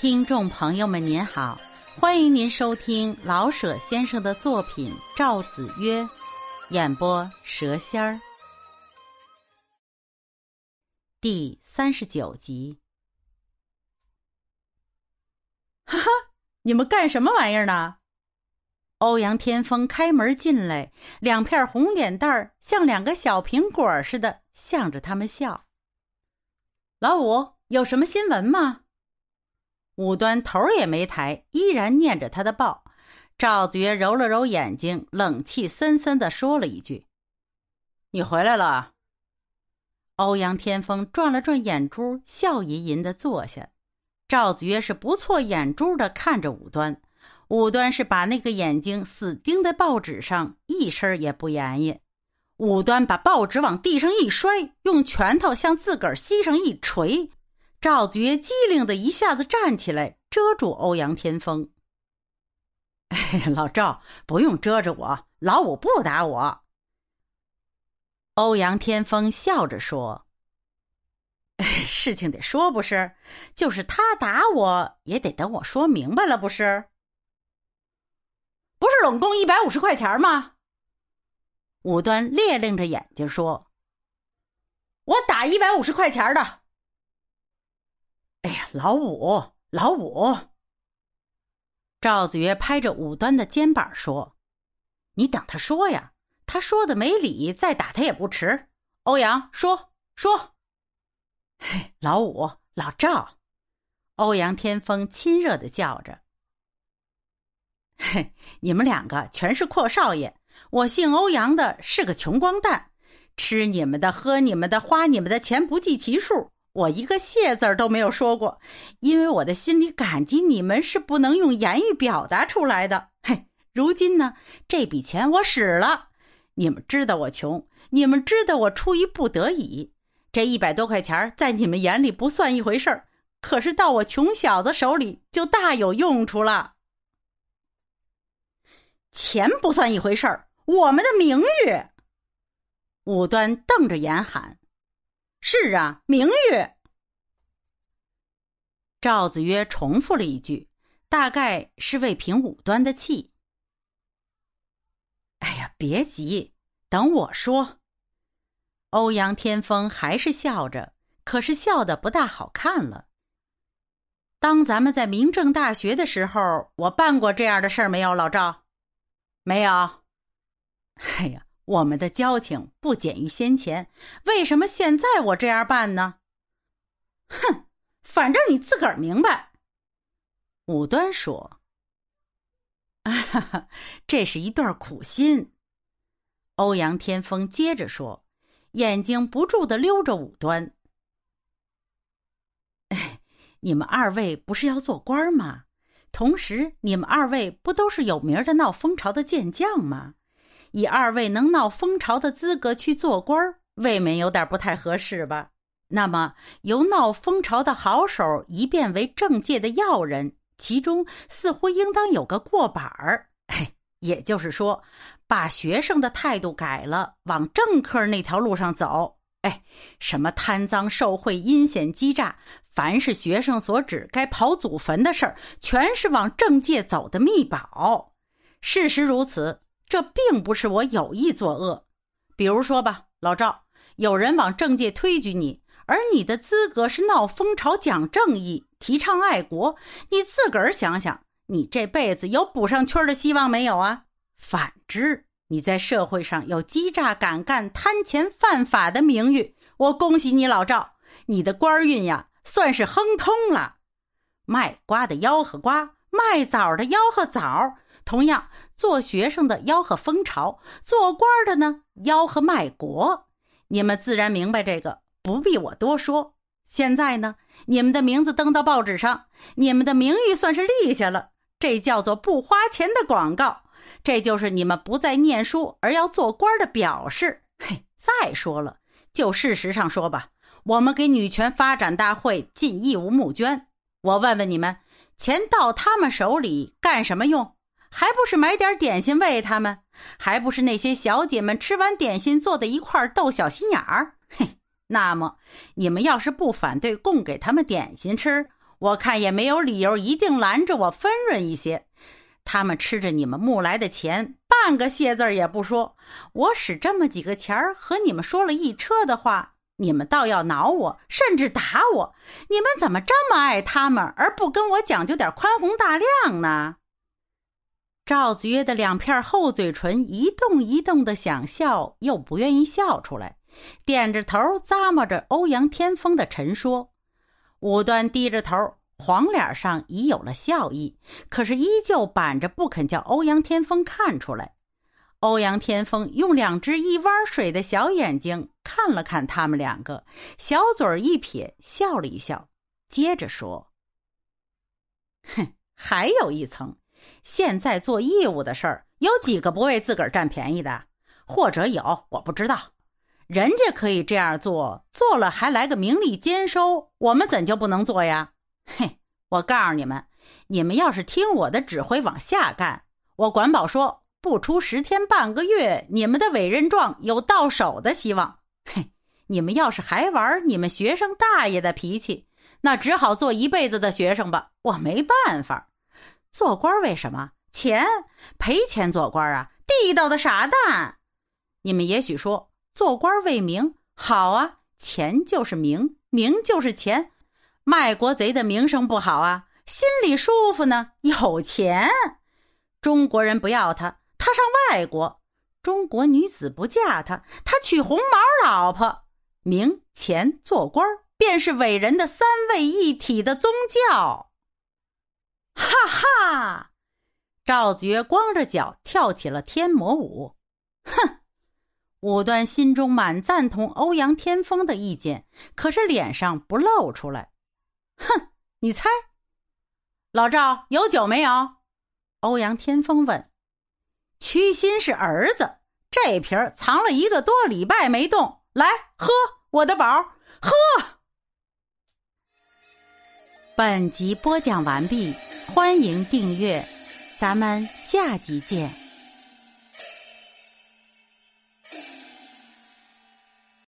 听众朋友们，您好，欢迎您收听老舍先生的作品《赵子曰》，演播蛇仙儿，第三十九集。哈哈，你们干什么玩意儿呢？欧阳天风开门进来，两片红脸蛋儿像两个小苹果似的，向着他们笑。老五，有什么新闻吗？武端头也没抬，依然念着他的报。赵子曰揉了揉眼睛，冷气森森的说了一句：“你回来了。”欧阳天风转了转眼珠，笑吟吟的坐下。赵子曰是不错眼珠的看着武端，武端是把那个眼睛死盯在报纸上，一声也不言语。武端把报纸往地上一摔，用拳头向自个儿膝上一捶。赵子曰机灵的一下子站起来，遮住欧阳天风。哎，老赵，不用遮着我，老五不打我。欧阳天风笑着说：“ 事情得说不是，就是他打我也得等我说明白了，不是？不是拢共一百五十块钱吗？”武端烈亮着眼睛说：“我打一百五十块钱的。”哎呀，老五，老五！赵子曰拍着武端的肩膀说：“你等他说呀，他说的没理，再打他也不迟。”欧阳说说：“嘿，老五，老赵！”欧阳天风亲热的叫着：“嘿，你们两个全是阔少爷，我姓欧阳的是个穷光蛋，吃你们的，喝你们的，花你们的钱不计其数。”我一个谢字儿都没有说过，因为我的心里感激你们是不能用言语表达出来的。嘿，如今呢，这笔钱我使了，你们知道我穷，你们知道我出于不得已，这一百多块钱在你们眼里不算一回事儿，可是到我穷小子手里就大有用处了。钱不算一回事儿，我们的名誉。武端瞪着眼喊。是啊，名誉。赵子曰重复了一句，大概是为平武端的气。哎呀，别急，等我说。欧阳天风还是笑着，可是笑的不大好看了。当咱们在明政大学的时候，我办过这样的事儿没有？老赵，没有。哎呀。我们的交情不减于先前，为什么现在我这样办呢？哼，反正你自个儿明白。武端说：“啊哈，这是一段苦心。”欧阳天风接着说，眼睛不住的溜着武端：“哎，你们二位不是要做官吗？同时，你们二位不都是有名的闹风潮的健将吗？”以二位能闹风潮的资格去做官未免有点不太合适吧？那么由闹风潮的好手一变为政界的要人，其中似乎应当有个过板儿。哎，也就是说，把学生的态度改了，往政客那条路上走。哎，什么贪赃受贿、阴险欺诈，凡是学生所指该刨祖坟的事儿，全是往政界走的密保。事实如此。这并不是我有意作恶，比如说吧，老赵，有人往政界推举你，而你的资格是闹风潮、讲正义、提倡爱国，你自个儿想想，你这辈子有补上圈的希望没有啊？反之，你在社会上有欺诈、敢干、贪钱、犯法的名誉，我恭喜你，老赵，你的官运呀，算是亨通了。卖瓜的吆喝瓜，卖枣的吆喝枣。同样，做学生的吆喝风潮，做官的呢吆喝卖国。你们自然明白这个，不必我多说。现在呢，你们的名字登到报纸上，你们的名誉算是立下了，这叫做不花钱的广告。这就是你们不再念书而要做官的表示。嘿，再说了，就事实上说吧，我们给女权发展大会尽义务募捐，我问问你们，钱到他们手里干什么用？还不是买点点心喂他们，还不是那些小姐们吃完点心坐在一块儿斗小心眼儿？嘿，那么你们要是不反对供给他们点心吃，我看也没有理由一定拦着我分润一些。他们吃着你们募来的钱，半个谢字也不说。我使这么几个钱儿和你们说了一车的话，你们倒要挠我，甚至打我。你们怎么这么爱他们，而不跟我讲究点宽宏大量呢？赵子曰的两片厚嘴唇一动一动的，想笑又不愿意笑出来，点着头咂摸着欧阳天风的陈说。武端低着头。黄脸上已有了笑意，可是依旧板着，不肯叫欧阳天风看出来。欧阳天风用两只一汪水的小眼睛看了看他们两个，小嘴儿一撇，笑了一笑，接着说：“哼，还有一层，现在做义务的事儿，有几个不为自个儿占便宜的？或者有，我不知道。人家可以这样做，做了还来个名利兼收，我们怎就不能做呀？”嘿，我告诉你们，你们要是听我的指挥往下干，我管保说不出十天半个月，你们的委任状有到手的希望。嘿，你们要是还玩你们学生大爷的脾气，那只好做一辈子的学生吧。我没办法，做官为什么？钱赔钱做官啊？地道的傻蛋！你们也许说做官为名，好啊，钱就是名，名就是钱。卖国贼的名声不好啊，心里舒服呢。有钱，中国人不要他，他上外国；中国女子不嫁他，他娶红毛老婆。名、钱、做官便是伟人的三位一体的宗教。哈哈！赵觉光着脚跳起了天魔舞。哼！武端心中满赞同欧阳天风的意见，可是脸上不露出来。哼，你猜，老赵有酒没有？欧阳天风问。屈心是儿子，这瓶藏了一个多礼拜没动，来喝我的宝，喝。本集播讲完毕，欢迎订阅，咱们下集见。